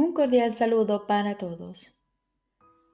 Un cordial saludo para todos.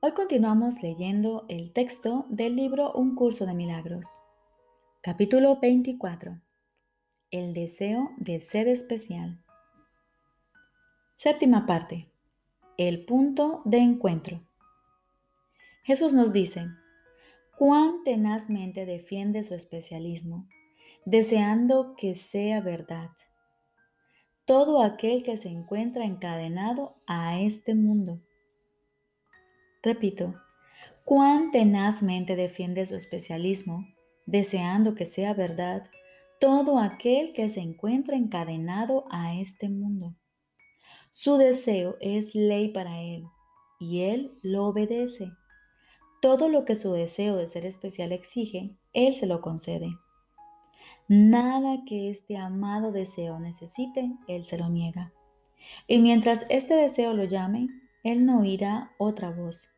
Hoy continuamos leyendo el texto del libro Un curso de milagros. Capítulo 24. El deseo de ser especial. Séptima parte. El punto de encuentro. Jesús nos dice, cuán tenazmente defiende su especialismo, deseando que sea verdad todo aquel que se encuentra encadenado a este mundo. Repito, cuán tenazmente defiende su especialismo, deseando que sea verdad, todo aquel que se encuentra encadenado a este mundo. Su deseo es ley para él y él lo obedece. Todo lo que su deseo de ser especial exige, él se lo concede. Nada que este amado deseo necesite, Él se lo niega. Y mientras este deseo lo llame, Él no oirá otra voz.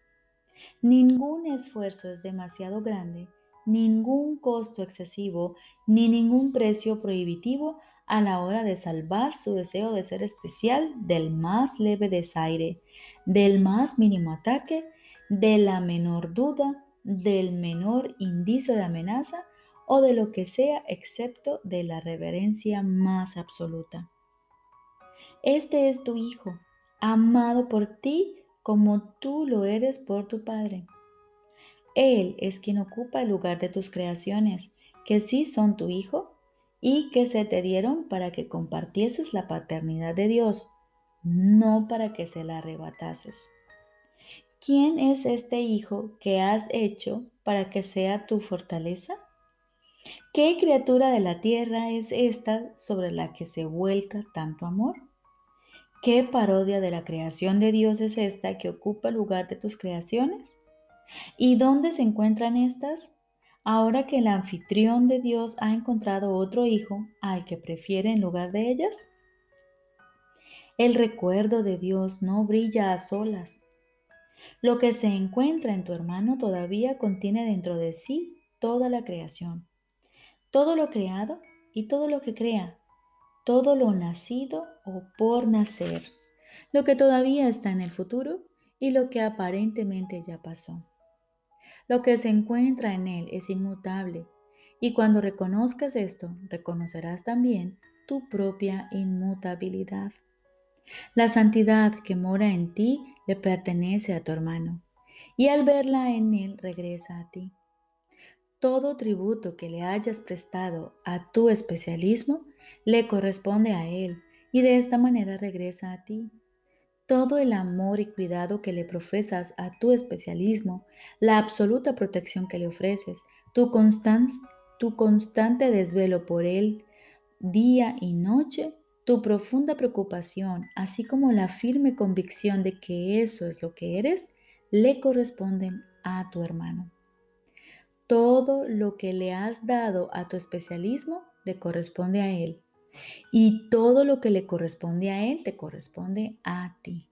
Ningún esfuerzo es demasiado grande, ningún costo excesivo, ni ningún precio prohibitivo a la hora de salvar su deseo de ser especial del más leve desaire, del más mínimo ataque, de la menor duda, del menor indicio de amenaza o de lo que sea excepto de la reverencia más absoluta. Este es tu Hijo, amado por ti como tú lo eres por tu Padre. Él es quien ocupa el lugar de tus creaciones, que sí son tu Hijo y que se te dieron para que compartieses la paternidad de Dios, no para que se la arrebatases. ¿Quién es este Hijo que has hecho para que sea tu fortaleza? ¿Qué criatura de la tierra es esta sobre la que se vuelca tanto amor? ¿Qué parodia de la creación de Dios es esta que ocupa el lugar de tus creaciones? ¿Y dónde se encuentran estas? Ahora que el anfitrión de Dios ha encontrado otro hijo al que prefiere en lugar de ellas. El recuerdo de Dios no brilla a solas. Lo que se encuentra en tu hermano todavía contiene dentro de sí toda la creación todo lo creado y todo lo que crea, todo lo nacido o por nacer, lo que todavía está en el futuro y lo que aparentemente ya pasó. Lo que se encuentra en él es inmutable y cuando reconozcas esto, reconocerás también tu propia inmutabilidad. La santidad que mora en ti le pertenece a tu hermano y al verla en él regresa a ti. Todo tributo que le hayas prestado a tu especialismo le corresponde a él y de esta manera regresa a ti. Todo el amor y cuidado que le profesas a tu especialismo, la absoluta protección que le ofreces, tu, tu constante desvelo por él día y noche, tu profunda preocupación, así como la firme convicción de que eso es lo que eres, le corresponden a tu hermano. Todo lo que le has dado a tu especialismo le corresponde a él. Y todo lo que le corresponde a él te corresponde a ti.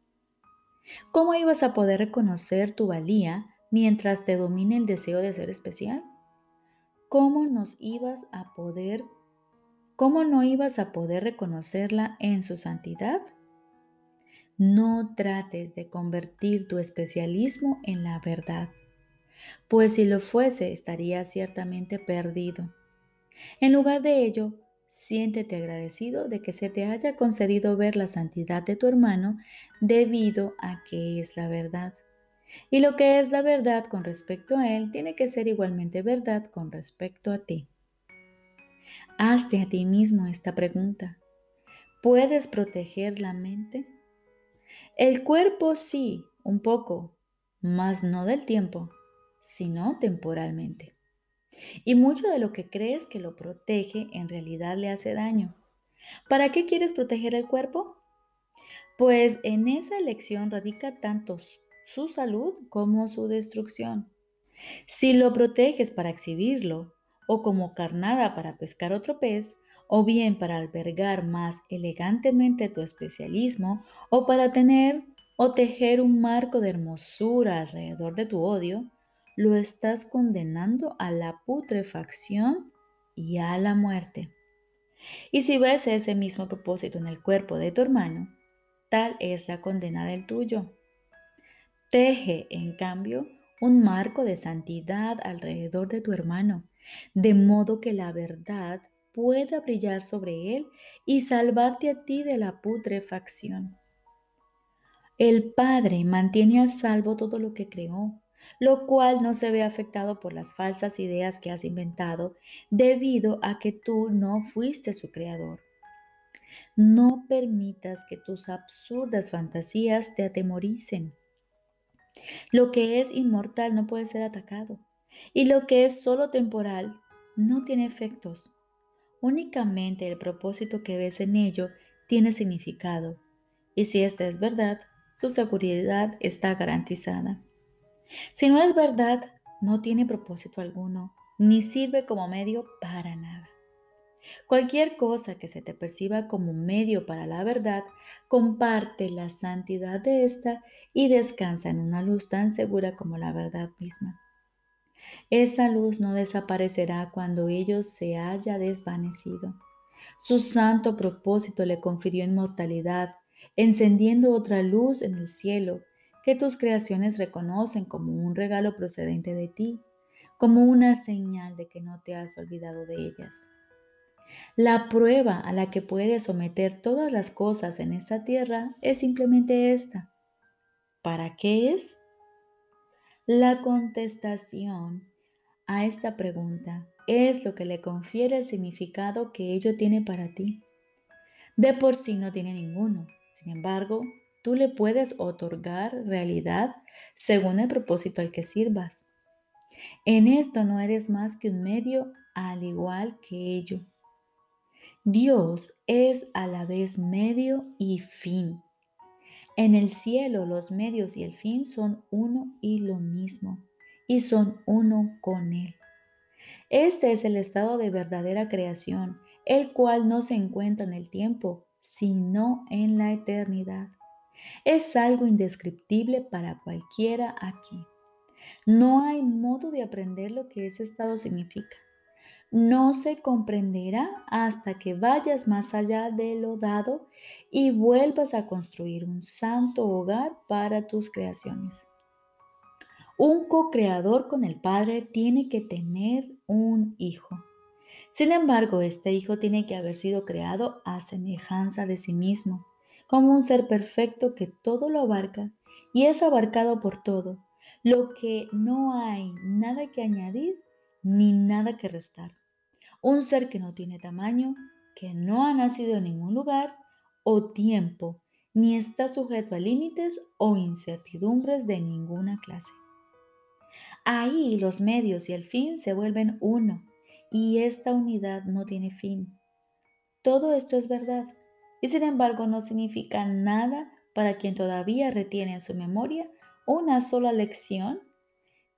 ¿Cómo ibas a poder reconocer tu valía mientras te domine el deseo de ser especial? ¿Cómo nos ibas a poder cómo no ibas a poder reconocerla en su santidad? No trates de convertir tu especialismo en la verdad pues si lo fuese estaría ciertamente perdido. En lugar de ello, siéntete agradecido de que se te haya concedido ver la santidad de tu hermano debido a que es la verdad. Y lo que es la verdad con respecto a él tiene que ser igualmente verdad con respecto a ti. Hazte a ti mismo esta pregunta. ¿Puedes proteger la mente? El cuerpo sí, un poco, mas no del tiempo sino temporalmente. Y mucho de lo que crees que lo protege en realidad le hace daño. ¿Para qué quieres proteger el cuerpo? Pues en esa elección radica tanto su salud como su destrucción. Si lo proteges para exhibirlo, o como carnada para pescar otro pez, o bien para albergar más elegantemente tu especialismo, o para tener o tejer un marco de hermosura alrededor de tu odio, lo estás condenando a la putrefacción y a la muerte. Y si ves ese mismo propósito en el cuerpo de tu hermano, tal es la condena del tuyo. Teje, en cambio, un marco de santidad alrededor de tu hermano, de modo que la verdad pueda brillar sobre él y salvarte a ti de la putrefacción. El Padre mantiene a salvo todo lo que creó, lo cual no se ve afectado por las falsas ideas que has inventado debido a que tú no fuiste su creador. No permitas que tus absurdas fantasías te atemoricen. Lo que es inmortal no puede ser atacado y lo que es solo temporal no tiene efectos. Únicamente el propósito que ves en ello tiene significado y si esta es verdad, su seguridad está garantizada. Si no es verdad, no tiene propósito alguno, ni sirve como medio para nada. Cualquier cosa que se te perciba como medio para la verdad, comparte la santidad de ésta y descansa en una luz tan segura como la verdad misma. Esa luz no desaparecerá cuando ello se haya desvanecido. Su santo propósito le confirió inmortalidad, encendiendo otra luz en el cielo que tus creaciones reconocen como un regalo procedente de ti, como una señal de que no te has olvidado de ellas. La prueba a la que puedes someter todas las cosas en esta tierra es simplemente esta. ¿Para qué es? La contestación a esta pregunta es lo que le confiere el significado que ello tiene para ti. De por sí no tiene ninguno. Sin embargo, tú le puedes otorgar realidad según el propósito al que sirvas. En esto no eres más que un medio al igual que ello. Dios es a la vez medio y fin. En el cielo los medios y el fin son uno y lo mismo, y son uno con Él. Este es el estado de verdadera creación, el cual no se encuentra en el tiempo, sino en la eternidad. Es algo indescriptible para cualquiera aquí. No hay modo de aprender lo que ese estado significa no se comprenderá hasta que vayas más allá de lo dado y vuelvas a construir un santo hogar para tus creaciones. Un co-creador con el Padre tiene que tener un hijo. Sin embargo, este hijo tiene que haber sido creado a semejanza de sí mismo, como un ser perfecto que todo lo abarca y es abarcado por todo, lo que no hay nada que añadir ni nada que restar. Un ser que no tiene tamaño, que no ha nacido en ningún lugar o tiempo, ni está sujeto a límites o incertidumbres de ninguna clase. Ahí los medios y el fin se vuelven uno y esta unidad no tiene fin. Todo esto es verdad y sin embargo no significa nada para quien todavía retiene en su memoria una sola lección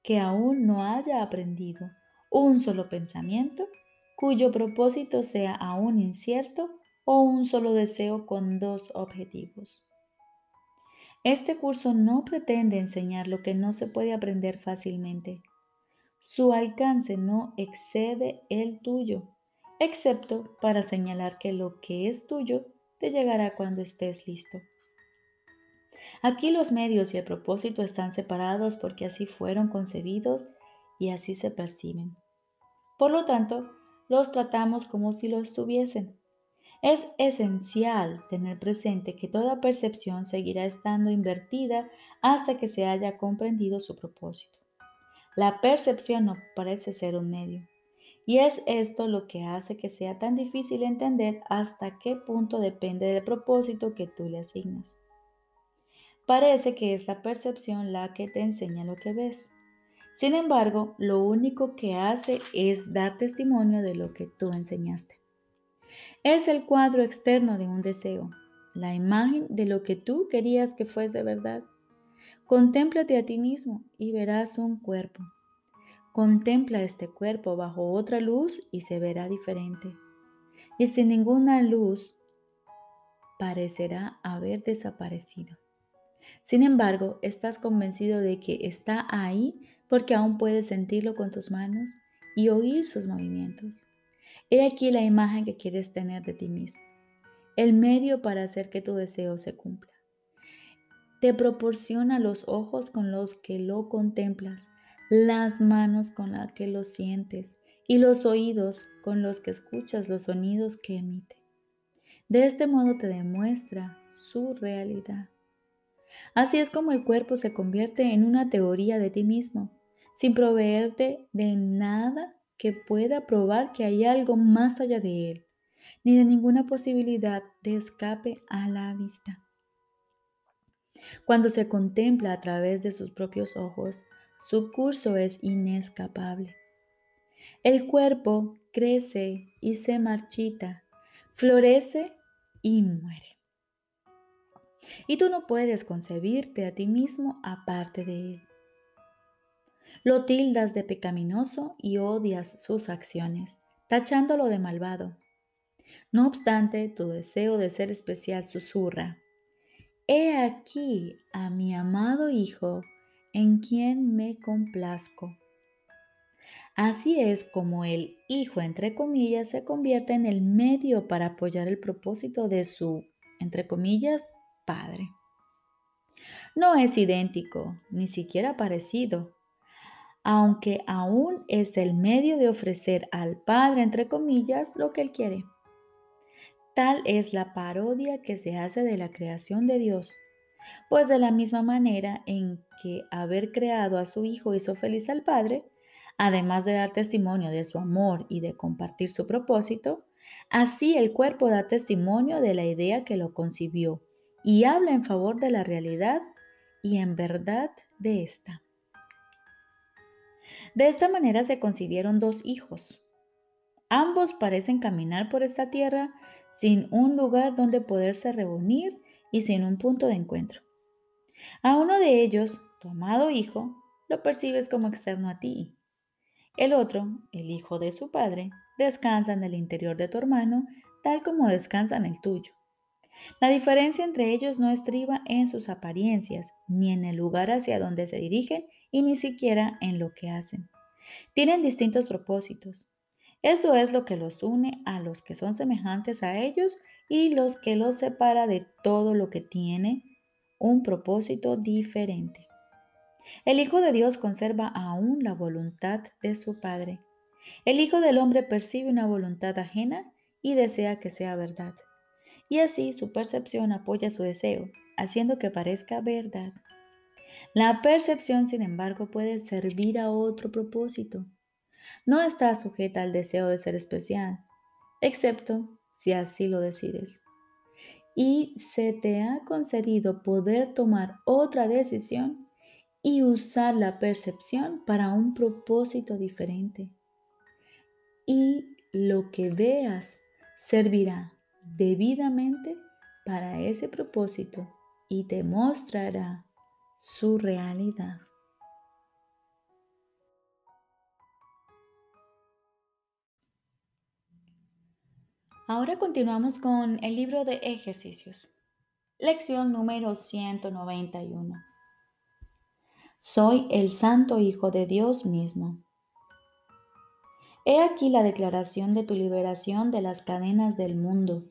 que aún no haya aprendido, un solo pensamiento cuyo propósito sea aún incierto o un solo deseo con dos objetivos. Este curso no pretende enseñar lo que no se puede aprender fácilmente. Su alcance no excede el tuyo, excepto para señalar que lo que es tuyo te llegará cuando estés listo. Aquí los medios y el propósito están separados porque así fueron concebidos y así se perciben. Por lo tanto, los tratamos como si lo estuviesen. Es esencial tener presente que toda percepción seguirá estando invertida hasta que se haya comprendido su propósito. La percepción no parece ser un medio. Y es esto lo que hace que sea tan difícil entender hasta qué punto depende del propósito que tú le asignas. Parece que es la percepción la que te enseña lo que ves. Sin embargo, lo único que hace es dar testimonio de lo que tú enseñaste. Es el cuadro externo de un deseo, la imagen de lo que tú querías que fuese verdad. Contémplate a ti mismo y verás un cuerpo. Contempla este cuerpo bajo otra luz y se verá diferente. Y sin ninguna luz parecerá haber desaparecido. Sin embargo, estás convencido de que está ahí porque aún puedes sentirlo con tus manos y oír sus movimientos. He aquí la imagen que quieres tener de ti mismo, el medio para hacer que tu deseo se cumpla. te proporciona los ojos con los que lo contemplas, las manos con las que lo sientes y los oídos con los que escuchas los sonidos que emite. De este modo te demuestra su realidad. Así es como el cuerpo se convierte en una teoría de ti mismo, sin proveerte de nada que pueda probar que hay algo más allá de él, ni de ninguna posibilidad de escape a la vista. Cuando se contempla a través de sus propios ojos, su curso es inescapable. El cuerpo crece y se marchita, florece y muere. Y tú no puedes concebirte a ti mismo aparte de él. Lo tildas de pecaminoso y odias sus acciones, tachándolo de malvado. No obstante, tu deseo de ser especial susurra, He aquí a mi amado Hijo en quien me complazco. Así es como el Hijo, entre comillas, se convierte en el medio para apoyar el propósito de su, entre comillas, Padre. No es idéntico, ni siquiera parecido, aunque aún es el medio de ofrecer al Padre, entre comillas, lo que Él quiere. Tal es la parodia que se hace de la creación de Dios, pues de la misma manera en que haber creado a su Hijo hizo feliz al Padre, además de dar testimonio de su amor y de compartir su propósito, así el cuerpo da testimonio de la idea que lo concibió y habla en favor de la realidad y en verdad de esta. De esta manera se concibieron dos hijos. Ambos parecen caminar por esta tierra sin un lugar donde poderse reunir y sin un punto de encuentro. A uno de ellos, tu amado hijo, lo percibes como externo a ti. El otro, el hijo de su padre, descansa en el interior de tu hermano, tal como descansa en el tuyo. La diferencia entre ellos no estriba en sus apariencias, ni en el lugar hacia donde se dirigen, y ni siquiera en lo que hacen. Tienen distintos propósitos, eso es lo que los une a los que son semejantes a ellos y los que los separa de todo lo que tiene un propósito diferente. El Hijo de Dios conserva aún la voluntad de su Padre. El Hijo del Hombre percibe una voluntad ajena y desea que sea verdad. Y así su percepción apoya su deseo, haciendo que parezca verdad. La percepción, sin embargo, puede servir a otro propósito no está sujeta al deseo de ser especial, excepto si así lo decides. Y se te ha concedido poder tomar otra decisión y usar la percepción para un propósito diferente. Y lo que veas servirá debidamente para ese propósito y te mostrará su realidad. Ahora continuamos con el libro de ejercicios. Lección número 191. Soy el Santo Hijo de Dios mismo. He aquí la declaración de tu liberación de las cadenas del mundo.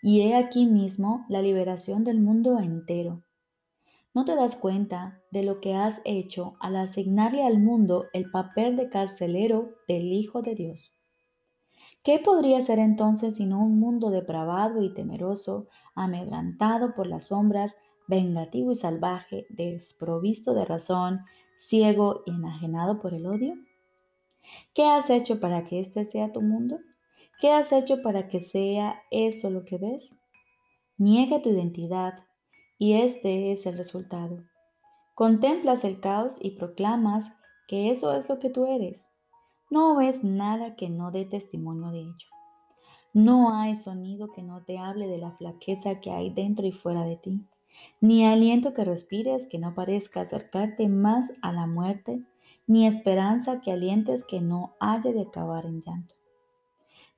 Y he aquí mismo la liberación del mundo entero. ¿No te das cuenta de lo que has hecho al asignarle al mundo el papel de carcelero del Hijo de Dios? ¿Qué podría ser entonces sino un mundo depravado y temeroso, amedrantado por las sombras, vengativo y salvaje, desprovisto de razón, ciego y enajenado por el odio? ¿Qué has hecho para que este sea tu mundo? ¿Qué has hecho para que sea eso lo que ves? Niega tu identidad y este es el resultado. Contemplas el caos y proclamas que eso es lo que tú eres. No ves nada que no dé testimonio de ello. No hay sonido que no te hable de la flaqueza que hay dentro y fuera de ti, ni aliento que respires que no parezca acercarte más a la muerte, ni esperanza que alientes que no haya de acabar en llanto.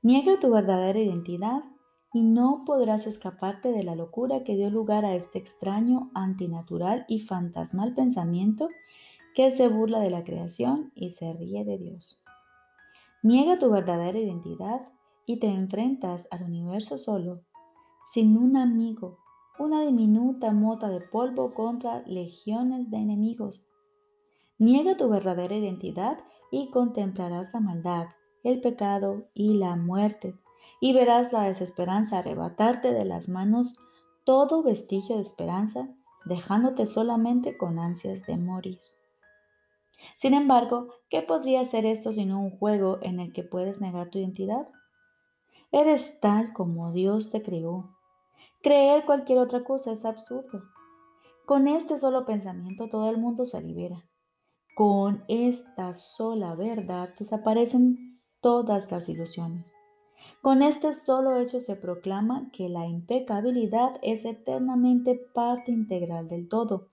Niega tu verdadera identidad y no podrás escaparte de la locura que dio lugar a este extraño, antinatural y fantasmal pensamiento que se burla de la creación y se ríe de Dios. Niega tu verdadera identidad y te enfrentas al universo solo, sin un amigo, una diminuta mota de polvo contra legiones de enemigos. Niega tu verdadera identidad y contemplarás la maldad, el pecado y la muerte, y verás la desesperanza arrebatarte de las manos todo vestigio de esperanza, dejándote solamente con ansias de morir. Sin embargo, ¿qué podría ser esto sino un juego en el que puedes negar tu identidad? Eres tal como Dios te creó. Creer cualquier otra cosa es absurdo. Con este solo pensamiento todo el mundo se libera. Con esta sola verdad desaparecen todas las ilusiones. Con este solo hecho se proclama que la impecabilidad es eternamente parte integral del todo,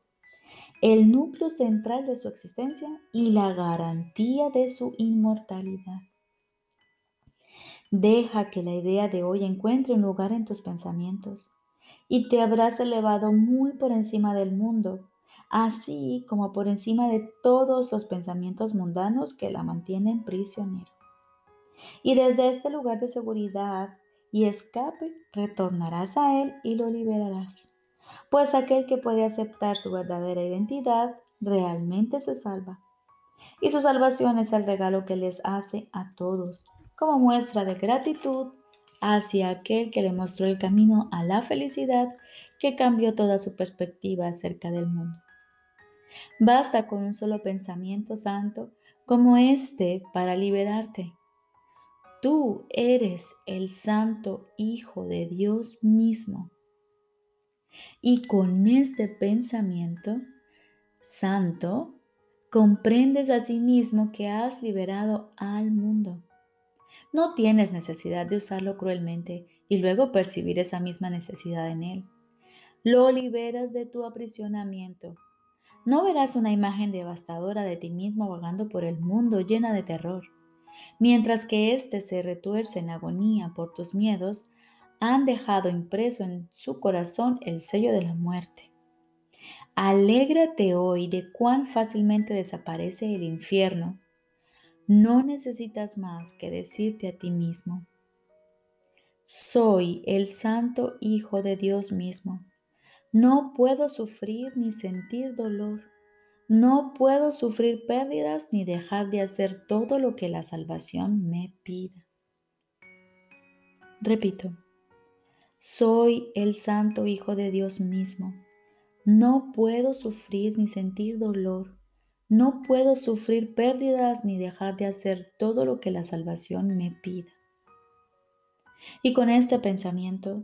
el núcleo central de su existencia y la garantía de su inmortalidad. Deja que la idea de hoy encuentre un lugar en tus pensamientos y te habrás elevado muy por encima del mundo así como por encima de todos los pensamientos mundanos que la mantienen prisionero. Y desde este lugar de seguridad y escape retornarás a Él y lo liberarás. Pues aquel que puede aceptar su verdadera identidad realmente se salva. Y su salvación es el regalo que les hace a todos, como muestra de gratitud hacia aquel que le mostró el camino a la felicidad que cambió toda su perspectiva acerca del mundo. Basta con un solo pensamiento santo como este para liberarte. Tú eres el santo Hijo de Dios mismo. Y con este pensamiento santo, comprendes a sí mismo que has liberado al mundo. No tienes necesidad de usarlo cruelmente y luego percibir esa misma necesidad en él. Lo liberas de tu aprisionamiento no verás una imagen devastadora de ti mismo vagando por el mundo llena de terror. Mientras que éste se retuerce en agonía por tus miedos, han dejado impreso en su corazón el sello de la muerte. Alégrate hoy de cuán fácilmente desaparece el infierno. No necesitas más que decirte a ti mismo, soy el santo Hijo de Dios mismo no puedo sufrir ni sentir dolor. No puedo sufrir pérdidas ni dejar de hacer todo lo que la salvación me pida. Repito, soy el Santo Hijo de Dios mismo. No puedo sufrir ni sentir dolor. No puedo sufrir pérdidas ni dejar de hacer todo lo que la salvación me pida. Y con este pensamiento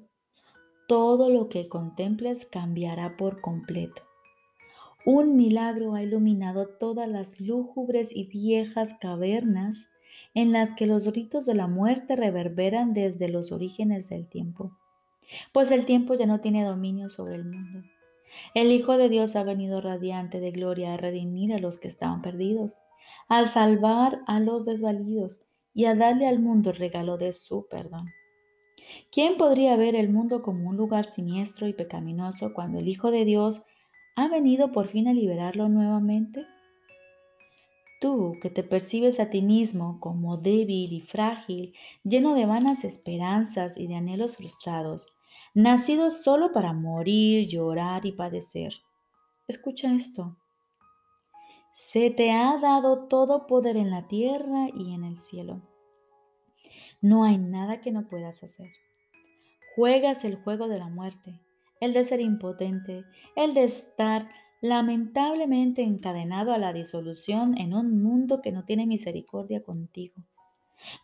todo lo que contemples cambiará por completo. Un milagro ha iluminado todas las lúgubres y viejas cavernas en las que los ritos de la muerte reverberan desde los orígenes del tiempo. Pues el tiempo ya no tiene dominio sobre el mundo. El Hijo de Dios ha venido radiante de gloria a redimir a los que estaban perdidos, al salvar a los desvalidos y a darle al mundo el regalo de su perdón. ¿Quién podría ver el mundo como un lugar siniestro y pecaminoso cuando el Hijo de Dios ha venido por fin a liberarlo nuevamente? Tú que te percibes a ti mismo como débil y frágil, lleno de vanas esperanzas y de anhelos frustrados, nacido solo para morir, llorar y padecer. Escucha esto. Se te ha dado todo poder en la tierra y en el cielo. No hay nada que no puedas hacer. Juegas el juego de la muerte, el de ser impotente, el de estar lamentablemente encadenado a la disolución en un mundo que no tiene misericordia contigo.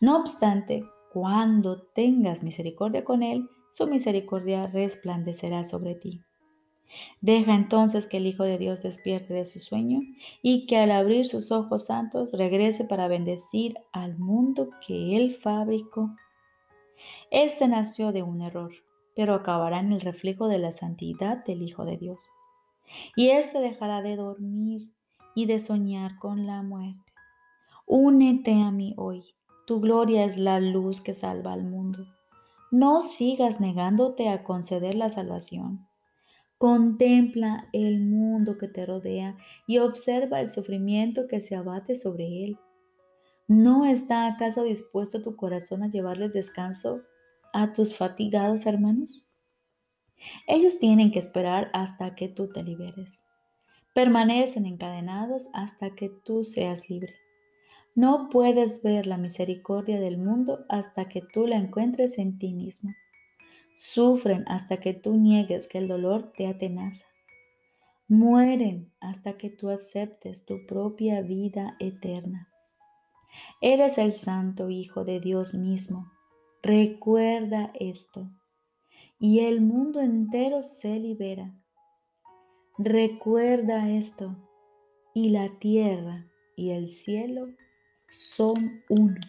No obstante, cuando tengas misericordia con Él, su misericordia resplandecerá sobre ti. Deja entonces que el Hijo de Dios despierte de su sueño y que al abrir sus ojos santos regrese para bendecir al mundo que Él fabricó. Este nació de un error, pero acabará en el reflejo de la santidad del Hijo de Dios. Y éste dejará de dormir y de soñar con la muerte. Únete a mí hoy. Tu gloria es la luz que salva al mundo. No sigas negándote a conceder la salvación. Contempla el mundo que te rodea y observa el sufrimiento que se abate sobre él. ¿No está acaso dispuesto tu corazón a llevarles descanso a tus fatigados hermanos? Ellos tienen que esperar hasta que tú te liberes. Permanecen encadenados hasta que tú seas libre. No puedes ver la misericordia del mundo hasta que tú la encuentres en ti mismo. Sufren hasta que tú niegues que el dolor te atenaza. Mueren hasta que tú aceptes tu propia vida eterna. Eres el Santo Hijo de Dios mismo. Recuerda esto. Y el mundo entero se libera. Recuerda esto. Y la tierra y el cielo son uno.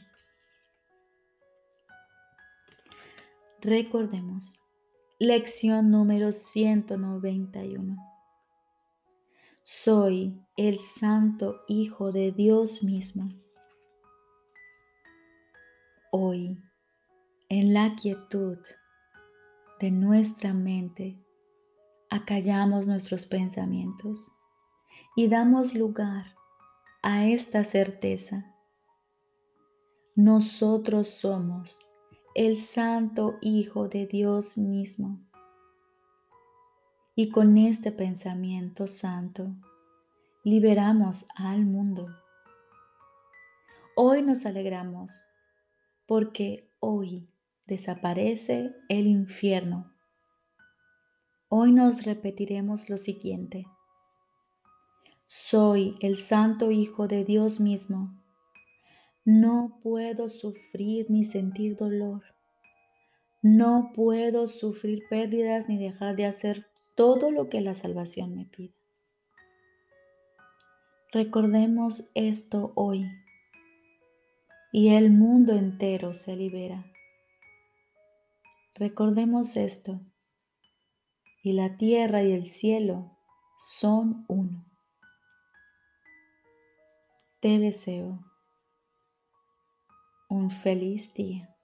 Recordemos, lección número 191. Soy el Santo Hijo de Dios mismo. Hoy, en la quietud de nuestra mente, acallamos nuestros pensamientos y damos lugar a esta certeza nosotros somos el Santo Hijo de Dios mismo. Y con este pensamiento santo liberamos al mundo. Hoy nos alegramos porque hoy desaparece el infierno. Hoy nos repetiremos lo siguiente. Soy el Santo Hijo de Dios mismo no puedo sufrir ni sentir dolor. No puedo sufrir pérdidas ni dejar de hacer todo lo que la salvación me pide. Recordemos esto hoy y el mundo entero se libera. Recordemos esto y la tierra y el cielo son uno. Te deseo un feliz día.